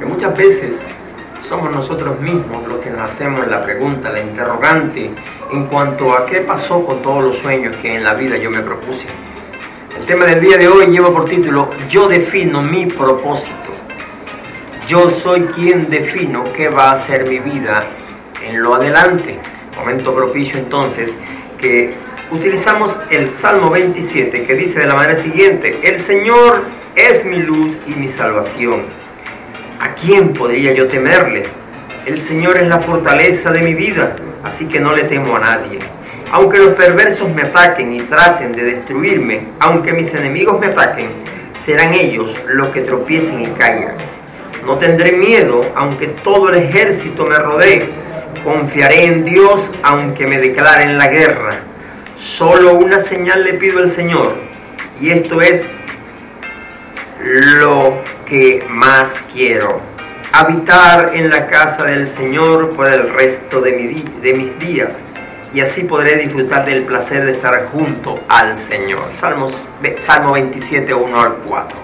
que muchas veces somos nosotros mismos los que nos hacemos la pregunta, la interrogante en cuanto a qué pasó con todos los sueños que en la vida yo me propuse. El tema del día de hoy lleva por título Yo defino mi propósito. Yo soy quien defino qué va a ser mi vida en lo adelante. Momento propicio entonces que utilizamos el Salmo 27 que dice de la manera siguiente, el Señor es mi luz y mi salvación. ¿A quién podría yo temerle? El Señor es la fortaleza de mi vida, así que no le temo a nadie. Aunque los perversos me ataquen y traten de destruirme, aunque mis enemigos me ataquen, serán ellos los que tropiecen y caigan. No tendré miedo, aunque todo el ejército me rodee. Confiaré en Dios, aunque me declaren la guerra. Solo una señal le pido al Señor, y esto es lo que más quiero. Habitar en la casa del Señor por el resto de, mi, de mis días y así podré disfrutar del placer de estar junto al Señor. Salmos, Salmo 27, 1 al 4.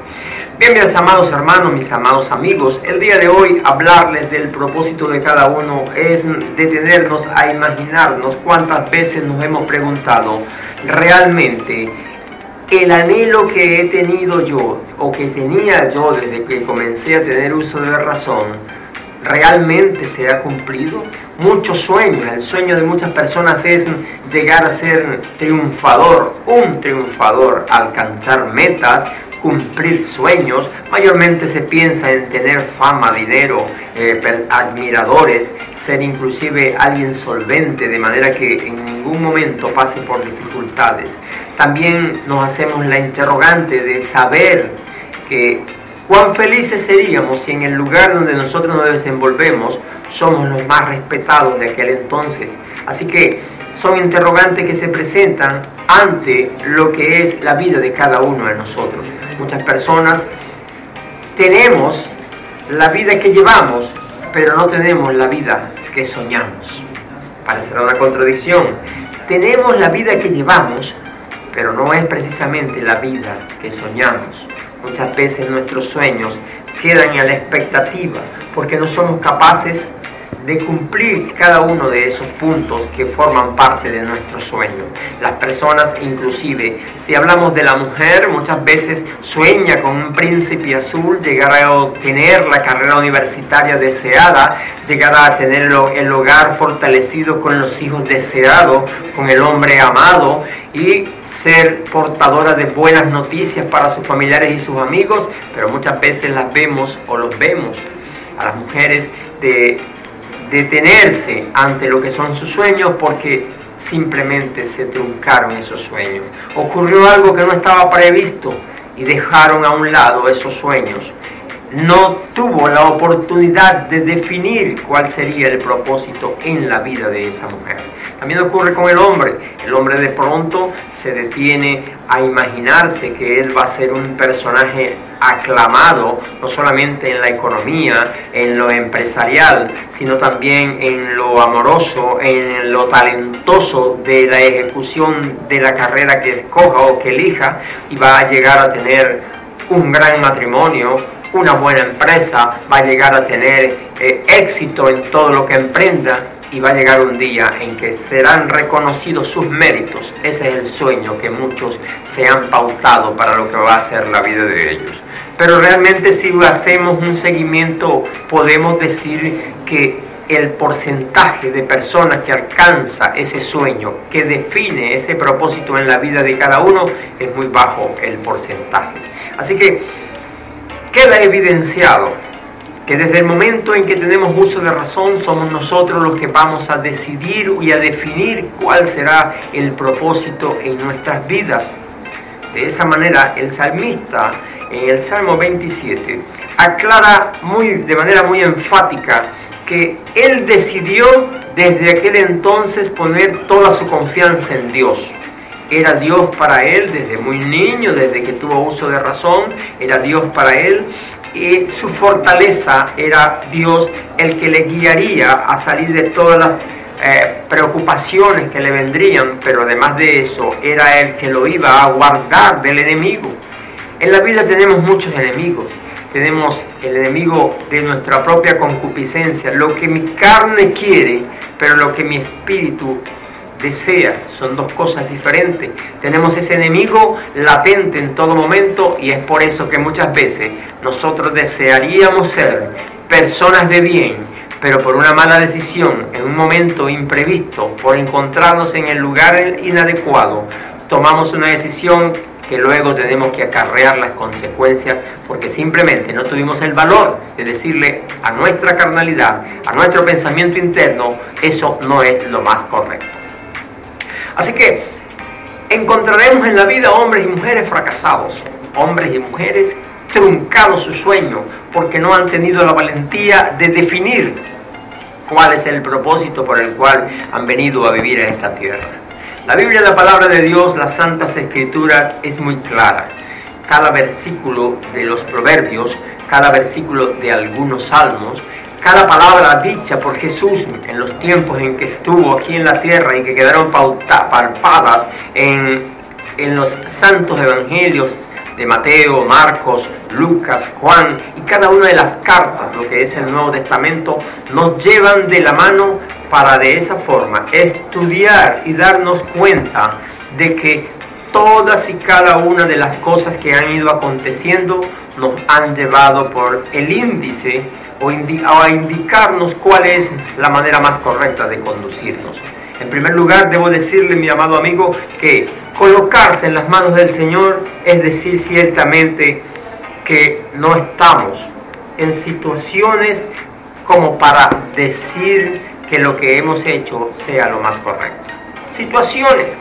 Bien, amados hermanos, mis amados amigos, el día de hoy hablarles del propósito de cada uno es detenernos a imaginarnos cuántas veces nos hemos preguntado realmente el anhelo que he tenido yo o que tenía yo desde que comencé a tener uso de razón realmente se ha cumplido. Muchos sueños, el sueño de muchas personas es llegar a ser triunfador, un triunfador, alcanzar metas, cumplir sueños. Mayormente se piensa en tener fama, dinero, eh, admiradores, ser inclusive alguien solvente, de manera que en ningún momento pase por dificultades. También nos hacemos la interrogante de saber que cuán felices seríamos si en el lugar donde nosotros nos desenvolvemos somos los más respetados de aquel entonces. Así que son interrogantes que se presentan ante lo que es la vida de cada uno de nosotros. Muchas personas tenemos la vida que llevamos, pero no tenemos la vida que soñamos. Parecerá una contradicción. Tenemos la vida que llevamos, pero no es precisamente la vida que soñamos. Muchas veces nuestros sueños quedan a la expectativa porque no somos capaces de cumplir cada uno de esos puntos que forman parte de nuestro sueño. Las personas, inclusive, si hablamos de la mujer, muchas veces sueña con un príncipe azul, llegar a obtener la carrera universitaria deseada, llegar a tener el hogar fortalecido con los hijos deseados, con el hombre amado y ser portadora de buenas noticias para sus familiares y sus amigos, pero muchas veces las vemos o los vemos a las mujeres de detenerse ante lo que son sus sueños porque simplemente se truncaron esos sueños. Ocurrió algo que no estaba previsto y dejaron a un lado esos sueños. No tuvo la oportunidad de definir cuál sería el propósito en la vida de esa mujer. También ocurre con el hombre. El hombre de pronto se detiene a imaginarse que él va a ser un personaje aclamado, no solamente en la economía, en lo empresarial, sino también en lo amoroso, en lo talentoso de la ejecución de la carrera que escoja o que elija y va a llegar a tener un gran matrimonio, una buena empresa, va a llegar a tener eh, éxito en todo lo que emprenda y va a llegar un día en que serán reconocidos sus méritos. Ese es el sueño que muchos se han pautado para lo que va a ser la vida de ellos. Pero realmente si hacemos un seguimiento podemos decir que el porcentaje de personas que alcanza ese sueño, que define ese propósito en la vida de cada uno, es muy bajo el porcentaje. Así que queda evidenciado que desde el momento en que tenemos uso de razón somos nosotros los que vamos a decidir y a definir cuál será el propósito en nuestras vidas. De esa manera el salmista en el Salmo 27 aclara muy, de manera muy enfática que él decidió desde aquel entonces poner toda su confianza en Dios. Era Dios para él desde muy niño, desde que tuvo uso de razón, era Dios para él su fortaleza era Dios el que le guiaría a salir de todas las eh, preocupaciones que le vendrían, pero además de eso era el que lo iba a guardar del enemigo. En la vida tenemos muchos enemigos, tenemos el enemigo de nuestra propia concupiscencia, lo que mi carne quiere, pero lo que mi espíritu desea. Son dos cosas diferentes. Tenemos ese enemigo latente en todo momento y es por eso que muchas veces nosotros desearíamos ser personas de bien, pero por una mala decisión, en un momento imprevisto, por encontrarnos en el lugar inadecuado, tomamos una decisión que luego tenemos que acarrear las consecuencias porque simplemente no tuvimos el valor de decirle a nuestra carnalidad, a nuestro pensamiento interno, eso no es lo más correcto. Así que encontraremos en la vida hombres y mujeres fracasados, hombres y mujeres truncados su sueño porque no han tenido la valentía de definir cuál es el propósito por el cual han venido a vivir en esta tierra. La Biblia, la palabra de Dios, las santas escrituras es muy clara. Cada versículo de los proverbios, cada versículo de algunos salmos, cada palabra dicha por Jesús en los tiempos en que estuvo aquí en la tierra y que quedaron palpadas en, en los santos evangelios de Mateo, Marcos, Lucas, Juan y cada una de las cartas, lo que es el Nuevo Testamento, nos llevan de la mano para de esa forma estudiar y darnos cuenta de que todas y cada una de las cosas que han ido aconteciendo nos han llevado por el índice o, a indicarnos cuál es la manera más correcta de conducirnos. En primer lugar, debo decirle, mi amado amigo, que colocarse en las manos del Señor es decir ciertamente que no estamos en situaciones como para decir que lo que hemos hecho sea lo más correcto. Situaciones,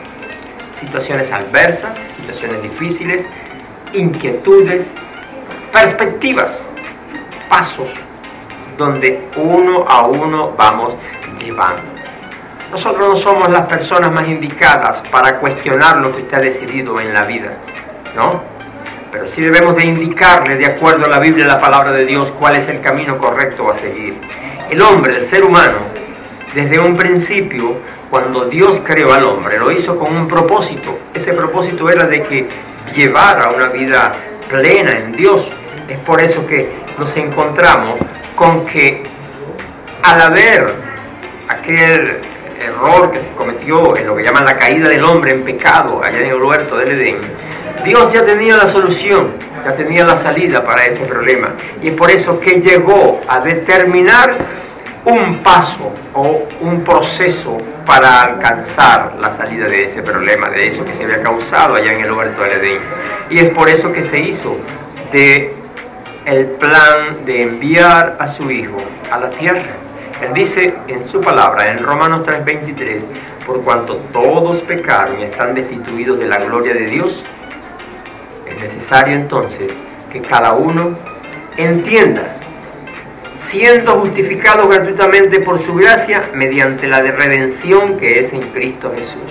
situaciones adversas, situaciones difíciles, inquietudes, perspectivas, pasos donde uno a uno vamos llevando. Nosotros no somos las personas más indicadas para cuestionar lo que usted ha decidido en la vida, ¿no? Pero sí debemos de indicarle, de acuerdo a la Biblia, la palabra de Dios, cuál es el camino correcto a seguir. El hombre, el ser humano, desde un principio, cuando Dios creó al hombre, lo hizo con un propósito. Ese propósito era de que llevara una vida plena en Dios. Es por eso que nos encontramos con que al haber aquel error que se cometió en lo que llaman la caída del hombre en pecado allá en el huerto del Edén, Dios ya tenía la solución, ya tenía la salida para ese problema. Y es por eso que llegó a determinar un paso o un proceso para alcanzar la salida de ese problema, de eso que se había causado allá en el huerto del Edén. Y es por eso que se hizo de el plan de enviar a su Hijo a la tierra. Él dice en su palabra, en Romanos 3:23, por cuanto todos pecaron y están destituidos de la gloria de Dios, es necesario entonces que cada uno entienda, siendo justificado gratuitamente por su gracia, mediante la redención que es en Cristo Jesús.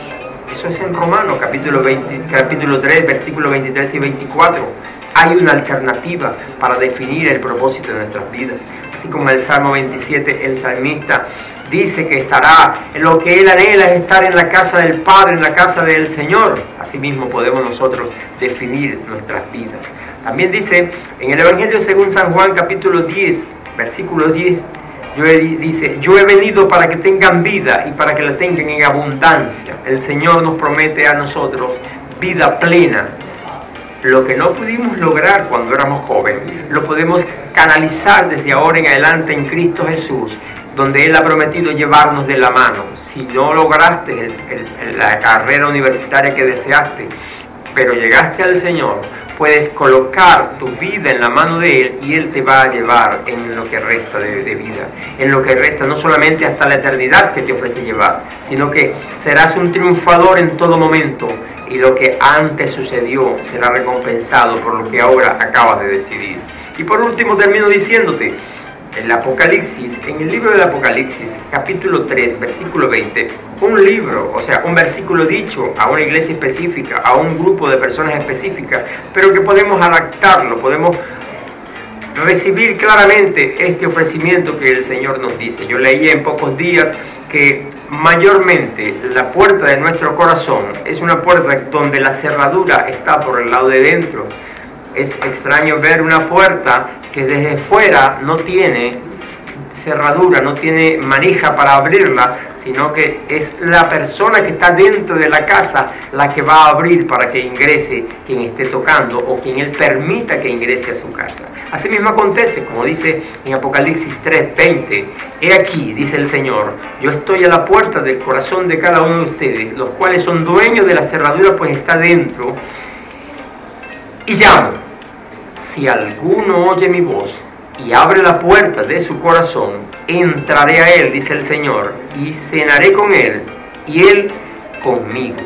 Eso es en Romanos capítulo, 20, capítulo 3, versículos 23 y 24 hay una alternativa para definir el propósito de nuestras vidas. Así como en el Salmo 27 el salmista dice que estará, lo que él anhela es estar en la casa del Padre, en la casa del Señor. Asimismo podemos nosotros definir nuestras vidas. También dice en el Evangelio según San Juan capítulo 10, versículo 10, yo dice, yo he venido para que tengan vida y para que la tengan en abundancia. El Señor nos promete a nosotros vida plena, lo que no pudimos lograr cuando éramos jóvenes, lo podemos canalizar desde ahora en adelante en Cristo Jesús, donde Él ha prometido llevarnos de la mano. Si no lograste la carrera universitaria que deseaste, pero llegaste al Señor, puedes colocar tu vida en la mano de Él y Él te va a llevar en lo que resta de, vida, en lo que resta no solamente hasta la eternidad que te ofrece llevar, sino que serás un triunfador en todo momento y lo que antes sucedió será recompensado por lo que ahora acabas de decidir. Y por último termino diciéndote, el Apocalipsis, en el libro del Apocalipsis, capítulo 3, versículo 20, un libro, o sea, un versículo dicho a una iglesia específica, a un grupo de personas específicas, pero que podemos adaptarlo, podemos recibir claramente este ofrecimiento que el Señor nos dice. Yo leí en pocos días que mayormente la puerta de nuestro corazón es una puerta donde la cerradura está por el lado de dentro. Es extraño ver una puerta que desde fuera no tiene cerradura, no tiene manija para abrirla, sino que es la persona que está dentro de la casa la que va a abrir para que ingrese quien esté tocando o quien él permita que ingrese a su casa. Así mismo acontece, como dice en Apocalipsis 3:20, he aquí, dice el Señor, yo estoy a la puerta del corazón de cada uno de ustedes, los cuales son dueños de la cerradura, pues está dentro, y llamo, si alguno oye mi voz y abre la puerta de su corazón, entraré a él, dice el Señor, y cenaré con él, y él conmigo.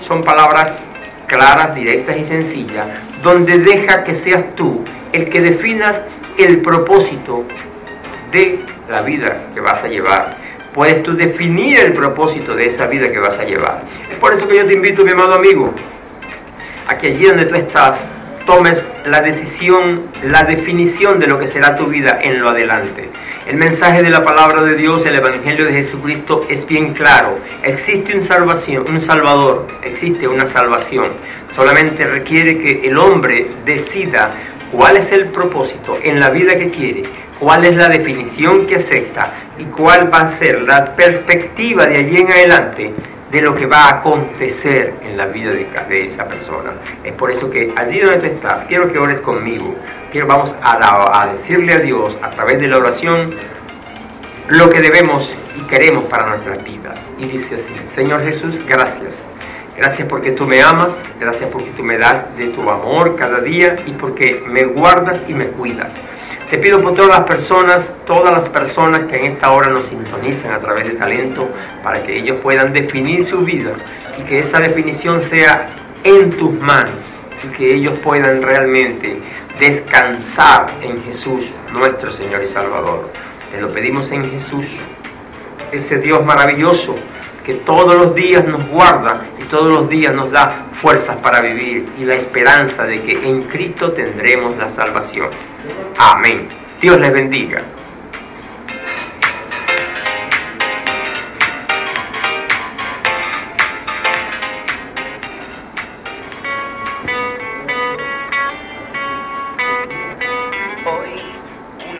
Son palabras claras, directas y sencillas, donde deja que seas tú el que definas el propósito de la vida que vas a llevar. Puedes tú definir el propósito de esa vida que vas a llevar. Es por eso que yo te invito, mi amado amigo, a que allí donde tú estás, tomes la decisión, la definición de lo que será tu vida en lo adelante. El mensaje de la palabra de Dios, el Evangelio de Jesucristo es bien claro. Existe un salvación, un salvador, existe una salvación. Solamente requiere que el hombre decida cuál es el propósito en la vida que quiere, cuál es la definición que acepta y cuál va a ser la perspectiva de allí en adelante de lo que va a acontecer en la vida de, esa persona. Es por eso que allí donde estás, quiero que ores conmigo. Quiero, vamos a, a decirle a Dios a través de la oración lo que debemos y queremos para nuestras vidas. Y dice así, Señor Jesús, gracias. Gracias porque tú me amas, gracias porque tú me das de tu amor cada día y porque me guardas y me cuidas. Te pido por todas las personas, todas las personas que en esta hora nos sintonizan a través de talento, para que ellos puedan definir su vida y que esa definición sea en tus manos y que ellos puedan realmente descansar en Jesús, nuestro Señor y Salvador. Te lo pedimos en Jesús, ese Dios maravilloso que todos los días nos guarda y todos los días nos da fuerzas para vivir y la esperanza de que en Cristo tendremos la salvación. Amén. Dios les bendiga.